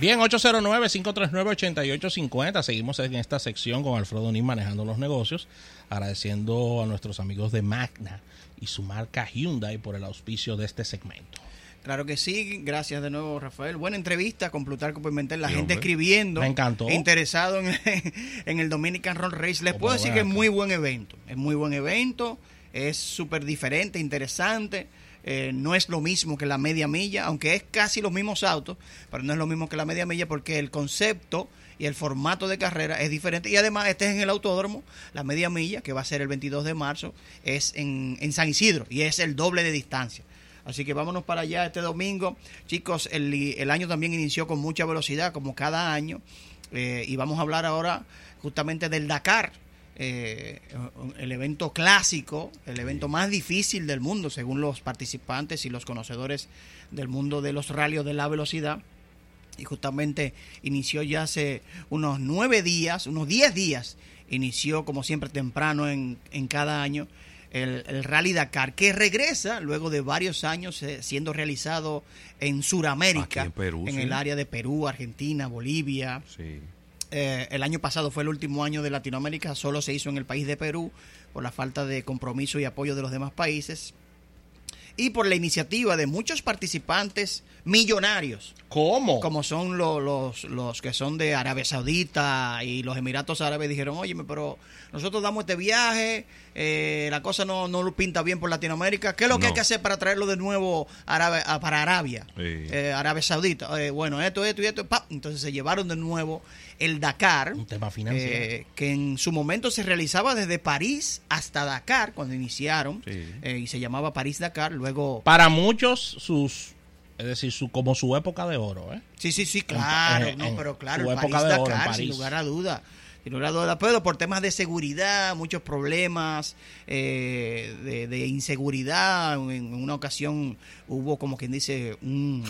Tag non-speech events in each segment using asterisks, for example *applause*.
Bien, 809-539-8850. Seguimos en esta sección con Alfredo Nin manejando los negocios. Agradeciendo a nuestros amigos de Magna y su marca Hyundai por el auspicio de este segmento. Claro que sí, gracias de nuevo Rafael. Buena entrevista con Plutarco Pimentel, la gente hombre. escribiendo. Me encantó. Interesado en, *laughs* en el Dominican Roll Race. Les puedo decir que es muy buen evento. Es muy buen evento, es súper diferente, interesante. Eh, no es lo mismo que la media milla, aunque es casi los mismos autos, pero no es lo mismo que la media milla porque el concepto y el formato de carrera es diferente. Y además, este es en el autódromo, la media milla, que va a ser el 22 de marzo, es en, en San Isidro y es el doble de distancia. Así que vámonos para allá este domingo. Chicos, el, el año también inició con mucha velocidad, como cada año. Eh, y vamos a hablar ahora justamente del Dakar, eh, el evento clásico, el evento más difícil del mundo, según los participantes y los conocedores del mundo de los rallies de la velocidad. Y justamente inició ya hace unos nueve días, unos diez días, inició como siempre temprano en, en cada año el, el Rally Dakar, que regresa luego de varios años eh, siendo realizado en Sudamérica, en Perú, sí. el área de Perú, Argentina, Bolivia. Sí. Eh, el año pasado fue el último año de Latinoamérica, solo se hizo en el país de Perú por la falta de compromiso y apoyo de los demás países y por la iniciativa de muchos participantes millonarios, ¿Cómo? como son lo- los, los que son de Arabia Saudita y los Emiratos Árabes, dijeron, oye, pero nosotros damos este viaje, eh, la cosa no, no lo pinta bien por Latinoamérica, ¿qué es lo que hay que hacer para traerlo de nuevo a Arabe- a- para Arabia? Sí. Eh, Arabia Saudita. Eh, bueno, esto, esto y esto, ¡pap! entonces se llevaron de nuevo el Dakar. Un tema financiero. Eh, que en su momento se realizaba desde París hasta Dakar, cuando iniciaron, Sí. eh, y se llamaba París-Dakar, luego... Para muchos, sus. Es decir, su, como su época de oro, ¿eh? Sí, sí, sí, claro, en- no, pero claro, su el época de oro en París-Dakar, sin lugar a duda. Sin lugar a duda, pero por temas de seguridad, muchos problemas eh, de, de inseguridad. En una ocasión hubo, como quien dice, un,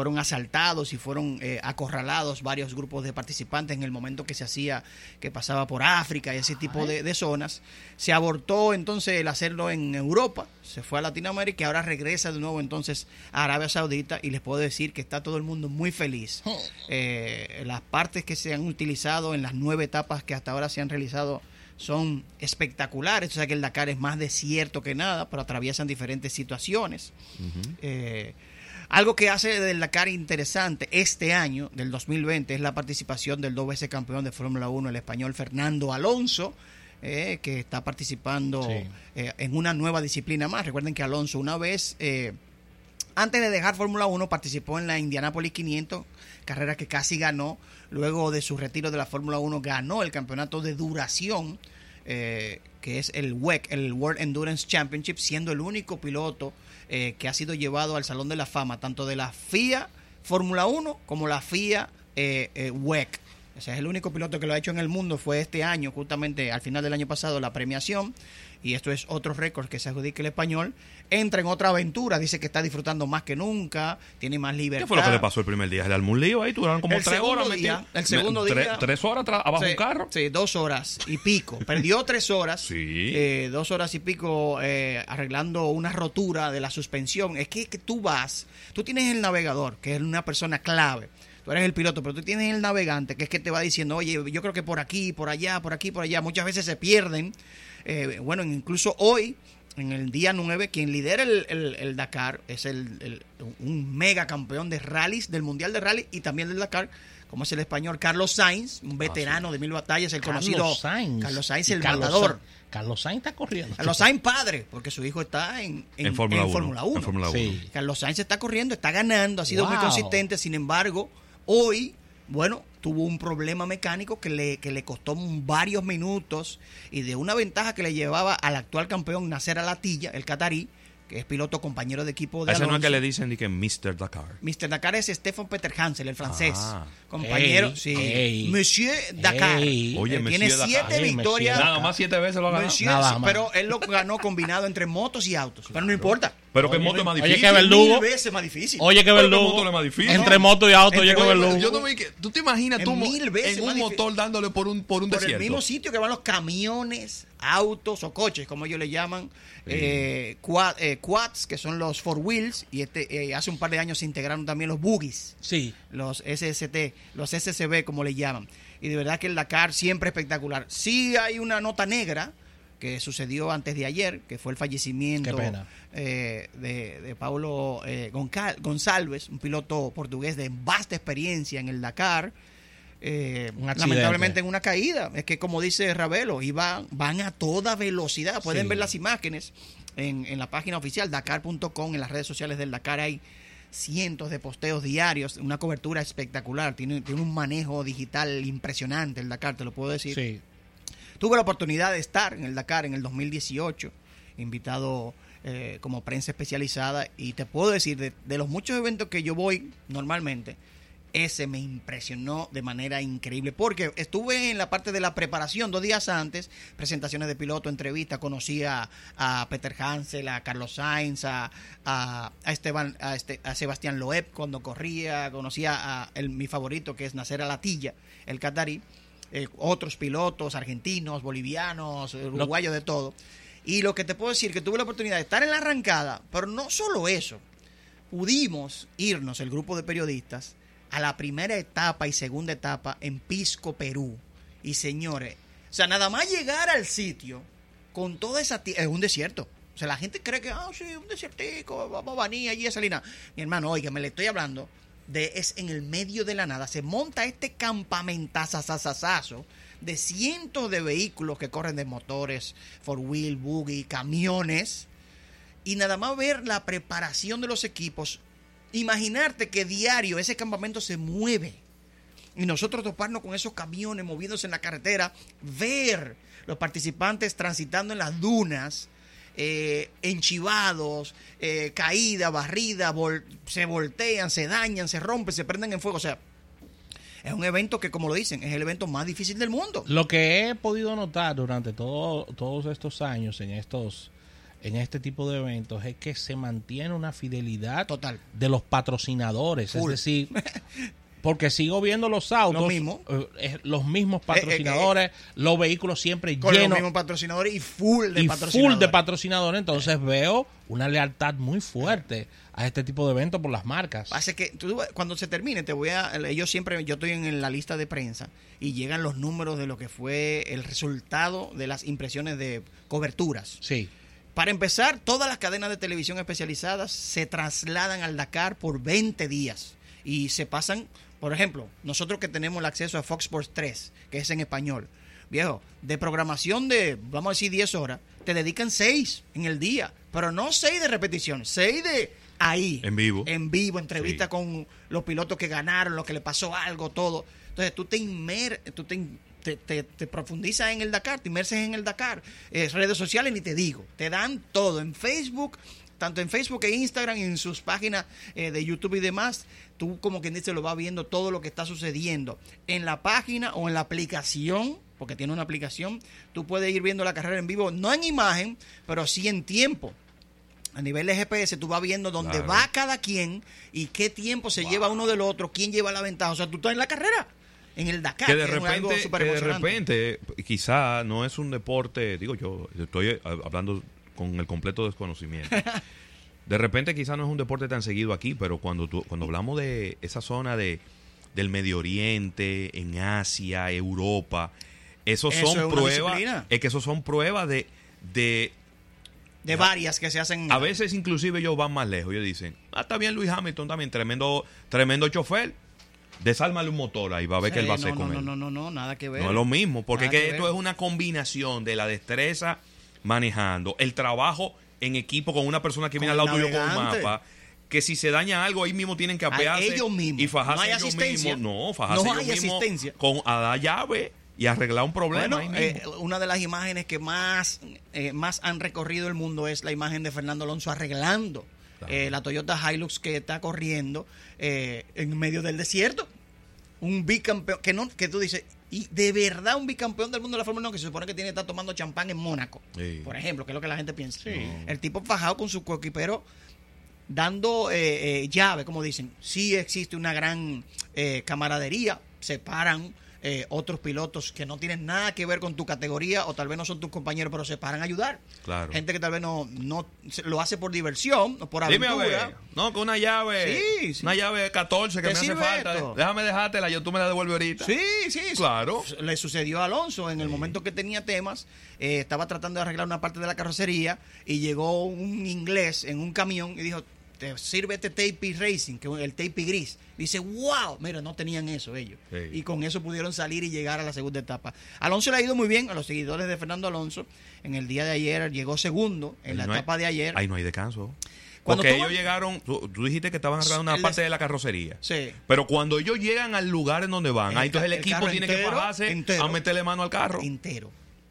fueron asaltados y fueron eh, acorralados varios grupos de participantes en el momento que se hacía, que pasaba por África y ese tipo de, de zonas. Se abortó entonces el hacerlo en Europa, se fue a Latinoamérica y ahora regresa de nuevo entonces a Arabia Saudita y les puedo decir que está todo el mundo muy feliz. Eh, las partes que se han utilizado en las nueve etapas que hasta ahora se han realizado son espectaculares. O sea que el Dakar es más desierto que nada, pero atraviesan diferentes situaciones. Eh, algo que hace del Dakar interesante este año, del 2020, es la participación del dos veces campeón de Fórmula 1, el español Fernando Alonso, eh, que está participando Sí. eh, en una nueva disciplina más. Recuerden que Alonso una vez, eh, antes de dejar Fórmula 1, participó en la Indianapolis 500, carrera que casi ganó. Luego de su retiro de la Fórmula 1, ganó el campeonato de duración, eh, que es el WEC, el World Endurance Championship, siendo el único piloto eh, que ha sido llevado al Salón de la Fama, tanto de la FIA Fórmula 1 como la FIA eh, eh, WEC. O sea, es el único piloto que lo ha hecho en el mundo. Fue este año, justamente al final del año pasado, la premiación. Y esto es otro récord que se adjudica el español. Entra en otra aventura. Dice que está disfrutando más que nunca. Tiene más libertad. ¿Qué fue lo que le pasó el primer día? ¿Le armó un lío ahí? Duraron como El tres horas día, el segundo día- tres, tres horas abajo Sí, un carro. Sí, dos horas y pico. Perdió tres horas. Sí. eh, dos horas y pico eh, arreglando una rotura de la suspensión. Es que, que tú vas, tú tienes el navegador, que es una persona clave. Tú eres el piloto, pero tú tienes el navegante, que es que te va diciendo, oye, yo creo que por aquí, por allá, por aquí, por allá. Muchas veces se pierden. Eh, bueno, incluso hoy, en el día 9, quien lidera el, el- el Dakar es el, el- un mega campeón de rallies, del Mundial de Rally y también del Dakar, como es el español Carlos Sainz, un veterano de mil batallas, el conocido Carlos Sainz. Carlos Sainz, el Carlos matador. Sainz- Carlos Sainz está corriendo. Carlos Sainz padre, porque su hijo está en, en, En Fórmula en 1. Fórmula 1. En Fórmula 1. Sí. Carlos Sainz está corriendo, está ganando, ha sido muy consistente. Sin embargo, hoy, bueno, tuvo un problema mecánico que le, que le costó varios minutos y de una ventaja que le llevaba al actual campeón Nacer Alatilla, el catarí, que es piloto compañero de equipo de ese no es Alonso. que le dicen ni que Mr. Dakar. Mr. Dakar es Stefan Peter Hansel, el francés. Ah. compañero, sí. Monsieur Dakar. Oye, Eh, Monsieur tiene Dakar. siete victorias. Nada más siete veces lo ha ganado. Monsieur, Nada sí, más. pero él lo ganó combinado entre motos y autos. Pero no importa. Pero que moto es más Oye, difícil. qué verdugo. Mil veces más difícil. Oye, que verdugo. moto es más difícil. Entre moto y auto, oye, oye, verdugo. Yo no me que- ¿Tú te imaginas En tú mil veces en un motor dándole por un, por un por desierto? el mismo sitio que van los camiones, autos o coches, como ellos le llaman, eh, quad- eh, quads, que son los four wheels, y este eh, hace un par de años se integraron también los buggies, Sí. los SST, los SSB, como le llaman. Y de verdad que el Dakar siempre espectacular. Sí hay una nota negra que sucedió antes de ayer, que fue el fallecimiento eh, de, de Paulo eh, González, un piloto portugués de vasta experiencia en el Dakar. Eh, lamentablemente en una caída. Es que como dice Ravelo, iban, van a toda velocidad. Pueden Sí. ver las imágenes en, en la página oficial dakar.com, en las redes sociales del Dakar hay cientos de posteos diarios, una cobertura espectacular, tiene, tiene un manejo digital impresionante el Dakar, te lo puedo decir. Sí. Tuve la oportunidad de estar en el Dakar en el 2018, invitado eh, como prensa especializada, y te puedo decir, de, los muchos eventos que yo voy normalmente, ese me impresionó de manera increíble, porque estuve en la parte de la preparación dos días antes, presentaciones de piloto, entrevistas, conocí a, a Peter Hansel, a Carlos Sainz, a, a, Esteban, a, este, a Sebastián Loeb cuando corría, conocí a, a el, mi favorito que es Nacer Alatilla, el catarí, eh, otros pilotos argentinos, bolivianos, uruguayos, de todo. Y lo que te puedo decir, que tuve la oportunidad de estar en la arrancada, pero no solo eso, pudimos irnos, el grupo de periodistas, a la primera etapa y segunda etapa en Pisco, Perú. Y señores, o sea, nada más llegar al sitio con toda esa... ti- Es un desierto. O sea, la gente cree que, ah, sí, un desiertico, vamos a venir allí a Salina. Mi hermano, oiga, me le estoy hablando es en el medio de la nada. Se monta este campamentazazazazo de cientos de vehículos que corren de motores, four wheel, buggy, camiones. Y nada más ver la preparación de los equipos. Imaginarte que diario ese campamento se mueve. Y nosotros toparnos con esos camiones moviéndose en la carretera, ver los participantes transitando en las dunas, eh, enchivados, eh, caída, barrida, vol- se voltean, se dañan, se rompen, se prenden en fuego. O sea, es un evento que, como lo dicen, es el evento más difícil del mundo. Lo que he podido notar durante todo, todos estos años en estos en este tipo de eventos es que se mantiene una fidelidad Total. de los patrocinadores, Full. es decir, *laughs* porque sigo viendo los autos, Lo mismo. eh, los mismos eh, patrocinadores, los vehículos siempre Con los mismos patrocinadores y full de y patrocinadores. full de patrocinadores, entonces veo una lealtad muy fuerte a este tipo de eventos por las marcas. Hace que tú, cuando se termine, te voy a. Ellos siempre, yo estoy en la lista de prensa y llegan los números de lo que fue el resultado de las impresiones de coberturas. Sí, Para empezar, todas las cadenas de televisión especializadas se trasladan al Dakar por 20 días y se pasan, por ejemplo, nosotros que tenemos el acceso a Fox Sports 3, que es en español, viejo, de programación de, vamos a decir, 10 horas, te dedican 6 en el día, pero no 6 de repetición, 6 de ahí. En vivo. En vivo, entrevista Sí. con los pilotos que ganaron, los que le pasó algo, todo. Entonces tú te inmer, tú te, te- te profundizas en el Dakar, te inmerses en el Dakar. Eh, redes sociales ni te digo, te dan todo en Facebook, tanto en Facebook e Instagram en sus páginas eh, de YouTube y demás. Tú como quien dice lo vas viendo todo lo que está sucediendo en la página o en la aplicación, porque tiene una aplicación. Tú puedes ir viendo la carrera en vivo, no en imagen, pero sí en tiempo. A nivel de GPS, tú vas viendo dónde Claro. va cada quien y qué tiempo se lleva uno del otro, quién lleva la ventaja. O sea, tú estás en la carrera, en el Dakar. que de repente, que de repente, quizá no es un deporte, digo yo, estoy hablando con el completo desconocimiento. *laughs* De repente quizá no es un deporte tan seguido aquí, pero cuando tú, cuando hablamos de esa zona de del Medio Oriente, en Asia, Europa, esos Eso son es pruebas, es que esos son pruebas de, de De varias que se hacen. a veces inclusive ellos van más lejos, ellos dicen, ah, está bien Luis Hamilton también, tremendo, tremendo chofer, desálmale un motor ahí, va a ver qué él va a Sí, hacer no, con no, él. no, no, no, nada que ver. No es lo mismo, porque que que esto ver. es una combinación de la destreza manejando, el trabajo en equipo con una persona que Con viene al lado tuyo con un mapa, que si se daña algo ahí mismo tienen que apearse ellos mismos. y fajarse No hay ellos asistencia. mismos. No, fajarse No ellos hay mismos asistencia. con a dar llave y arreglar un problema Bueno, eh, una de las imágenes que más, eh, más han recorrido el mundo es la imagen de Fernando Alonso arreglando Claro. eh, la Toyota Hilux que está corriendo en medio del desierto. Un bicampeón, que, no, que tú dices, Y de verdad un bicampeón del mundo de la Fórmula 1 que se supone que tiene que estar tomando champán en Mónaco, Sí. por ejemplo, que es lo que la gente piensa. Sí. El tipo fajado con su coequipero dando eh, eh, llave, como dicen. Sí existe una gran eh, camaradería, se paran eh, otros pilotos que no tienen nada que ver con tu categoría o tal vez no son tus compañeros, pero se paran a ayudar. Claro. Gente que tal vez no, no lo hace por diversión o por Dime a aventura. ver. No, con una llave. Sí, sí. Una llave 14 que ¿Te me hace falta. esto? Déjame dejártela, yo tú me la devuelves ahorita. Sí, sí. Claro. Le sucedió a Alonso en el momento que tenía temas, eh, estaba tratando de arreglar una parte de la carrocería y llegó un inglés en un camión y dijo, te sirve este tape racing, que el tape gris. Dice, wow, mira, no tenían eso ellos. Sí. Y con eso pudieron salir y llegar a la segunda etapa. Alonso le ha ido muy bien a los seguidores de Fernando Alonso. En el día de ayer llegó segundo en la No hay- etapa de ayer. Ahí no hay descanso. Cuando Porque ellos llegaron, tú, tú dijiste que estaban arreglando una El parte de la carrocería. Sí. Pero cuando ellos llegan al lugar en donde van, El ahí entonces el equipo tiene que entero, bajarse entero. a meterle mano al carro. entero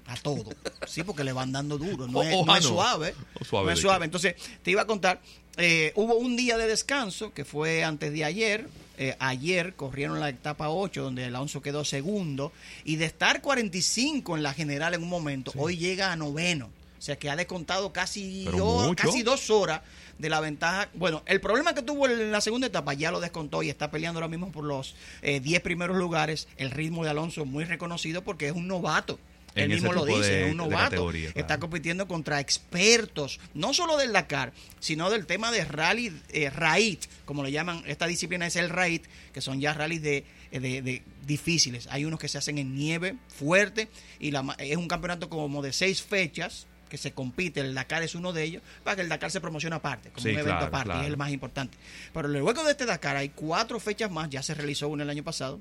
a todo. Sí, porque le van dando duro. No *laughs* O- es, no ojalá es no. suave. O suave no es suave. Entonces, te iba a contar. eh, hubo un día de descanso que fue antes de ayer. Eh, ayer corrieron la etapa 8 donde Alonso quedó segundo. Y de estar 45 en la general en un momento, hoy llega a noveno. O sea que ha descontado casi, dos- casi dos horas de la ventaja. Bueno, el problema que tuvo en la segunda etapa ya lo descontó y está peleando ahora mismo por los eh, 10 primeros lugares. El ritmo de Alonso muy reconocido porque es un novato. Él mismo lo dice, de- es un novato. Está compitiendo contra expertos, no solo del Dakar, sino del tema de rally eh, raid, como le llaman, esta disciplina es el raid, que son ya rallies de, de- de difíciles. Hay unos que se hacen en nieve fuerte y la es un campeonato como de seis fechas que se compite, el Dakar es uno de ellos, para que el Dakar se promocione aparte, como Sí, un evento claro, aparte, claro. es el más importante. Pero luego de este Dakar hay cuatro fechas más, ya se realizó una el año pasado,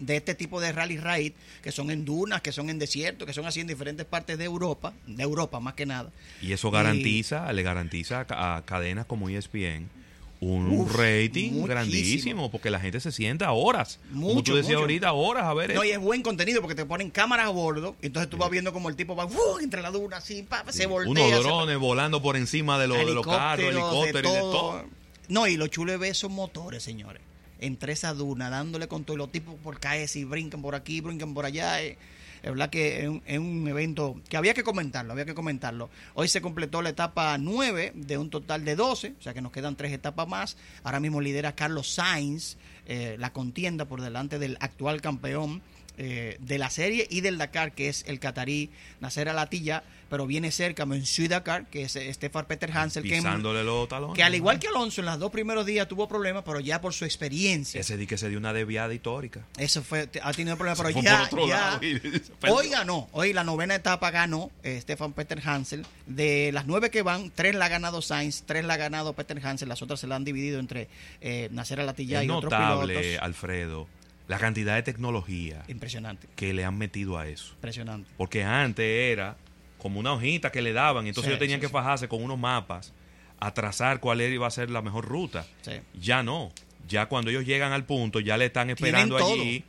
de este tipo de rally raid, que son en dunas, que son en desierto, que son así en diferentes partes de Europa, de Europa más que nada. Y eso garantiza, le garantiza a, a cadenas como ESPN un Uf, rating muchísimo. grandísimo, porque la gente se sienta horas. como Mucho, tú decías mucho. ahorita, horas a ver No, y es buen contenido porque te ponen cámaras a bordo, entonces tú vas viendo como el tipo va ¡fu! entre la duna así, pa, se voltea. Unos se- drones volando por encima de, los de los carros, helicópteros y de todo. No, y lo chulo es ver esos motores, señores. Entre esa duna, dándole con todo. Los tipos por caerse y brincan por aquí, brincan por allá. eh. Es verdad que es un, es un evento que había que comentarlo, había que comentarlo. Hoy se completó la etapa 9 de un total de 12, o sea que nos quedan tres etapas más. Ahora mismo lidera Carlos Sainz eh, la contienda por delante del actual campeón eh, de la serie y del Dakar, que es el catarí Nasser Alatilla, pero viene cerca Monsieur Dakar, que es eh, Stefan Peter Hansel, que, los talones. que al igual que Alonso en los dos primeros días tuvo problemas, pero ya por su experiencia. Ese di que se dio una desviada histórica. Eso fue, ha tenido problemas, pero ya, *laughs* hoy ganó, hoy la novena etapa ganó eh, Stefan Peter Hansel. De las nueve que van, tres la ha ganado Sainz, tres la ha ganado Peter Hansel, las otras se la han dividido entre eh, Nasser Alatilla Es y otros notable, pilotos. Alfredo, la cantidad de tecnología Impresionante, que le han metido a eso. impresionante. Porque antes era como una hojita que le daban, entonces Sí, ellos tenían sí, que fajarse con unos mapas a trazar cuál era- iba a ser la mejor ruta. Ya no. Ya cuando ellos llegan al punto, ya le están esperando allí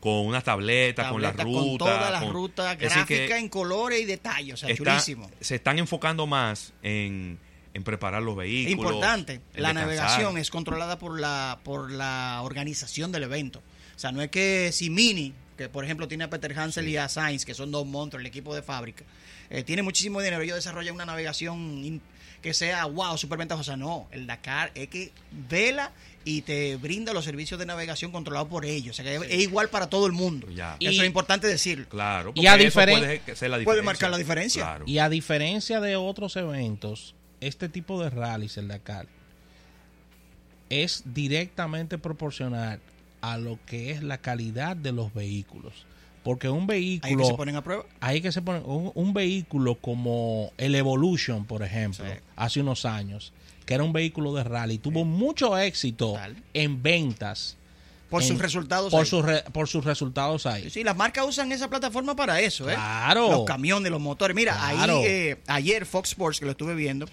con unas tabletas, con la Tableta ruta. con todas las con- rutas, Es decir, gráfica que en colores y detalles, o sea, está- chulísimo. se están enfocando más en, en preparar los vehículos. importante, la descansar. navegación es controlada por la, por la organización del evento. O sea, no es que si Mini, que por ejemplo tiene a Peter Hansel y a Sainz, que son dos monstruos, el equipo de fábrica, eh, tiene muchísimo dinero, ellos desarrollan una navegación in- que sea, wow, súper ventajosa. No, el Dakar es que vela y te brinda los servicios de navegación controlados por ellos. O sea, que es- es igual para todo el mundo. Ya. Eso Y- es importante decirlo. Claro, Y a porque eso diferen- puede ser la puede marcar la diferencia. Claro. Y a diferencia de otros eventos, este tipo de rallies, el Dakar, es directamente proporcional a lo que es la calidad de los vehículos. Porque un Ahí vehículo... que se ponen a prueba. ahí que se pone un, un vehículo como el Evolution, por ejemplo, Sí. hace unos años, que era un vehículo de rally, tuvo mucho éxito en ventas. Por en- sus resultados. Por ahí. sus, re- por sus resultados ahí. Sí, las marcas usan esa plataforma para eso, ¿eh? Claro. Los camiones, los motores. Mira, Claro. ahí eh, ayer Fox Sports, que lo estuve viendo,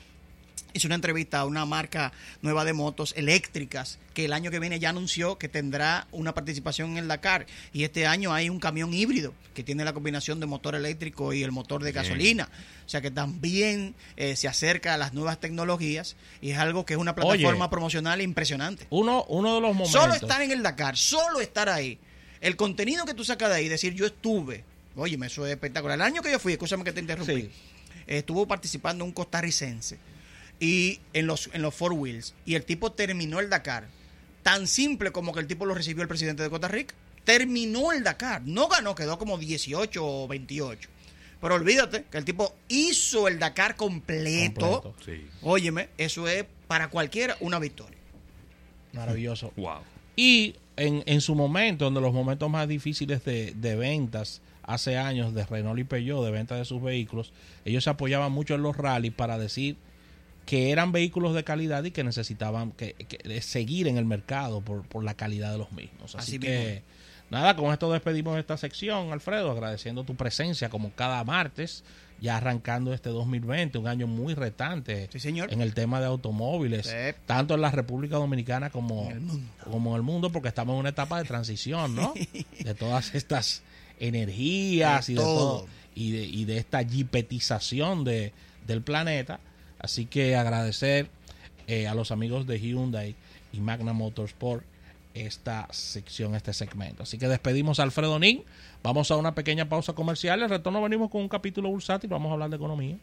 hizo una entrevista a una marca nueva de motos eléctricas que el año que viene ya anunció que tendrá una participación en el Dakar. Y este año hay un camión híbrido que tiene la combinación de motor eléctrico y el motor de Bien. gasolina. O sea que también eh, se acerca a las nuevas tecnologías y es algo que es una plataforma Oye. promocional impresionante. Uno, uno de los momentos. Solo estar en el Dakar, solo estar ahí, El contenido que tú sacas de ahí, decir yo estuve, oye, eso es espectacular. El año que yo fui, escúchame que te interrumpí, Sí. estuvo participando un costarricense y en los, en los Four Wheels y el tipo terminó el Dakar. Tan simple como que el tipo lo recibió el presidente de Costa Rica. Terminó el Dakar. No ganó, quedó como 18 o 28. Pero olvídate que el tipo hizo el Dakar completo. Completo. Sí. Óyeme, eso es para cualquiera una victoria. Maravilloso. *laughs* Wow. Y en, en su momento, en de los momentos más difíciles de, de ventas, hace años, de Renault y Peugeot, de venta de sus vehículos, ellos se apoyaban mucho en los rallies para decir que eran vehículos de calidad y que necesitaban que, que seguir en el mercado por, por la calidad de los mismos. Así, Así que, nada, con esto despedimos esta sección, Alfredo, agradeciendo tu presencia como cada martes, ya arrancando este 2020, un año muy retante Sí, señor. en el tema de automóviles, Sí. tanto en la República Dominicana como En el mundo. como en el mundo, porque estamos en una etapa de transición, ¿no? *laughs* De todas estas energías De y de todo y de, y de esta jipetización de, del planeta. Así que agradecer eh, a los amigos de Hyundai y Magna Motorsport esta sección, este segmento. Así que despedimos a Alfredo Nin. Vamos a una pequeña pausa comercial. El retorno venimos con un capítulo bursátil. Vamos a hablar de economía.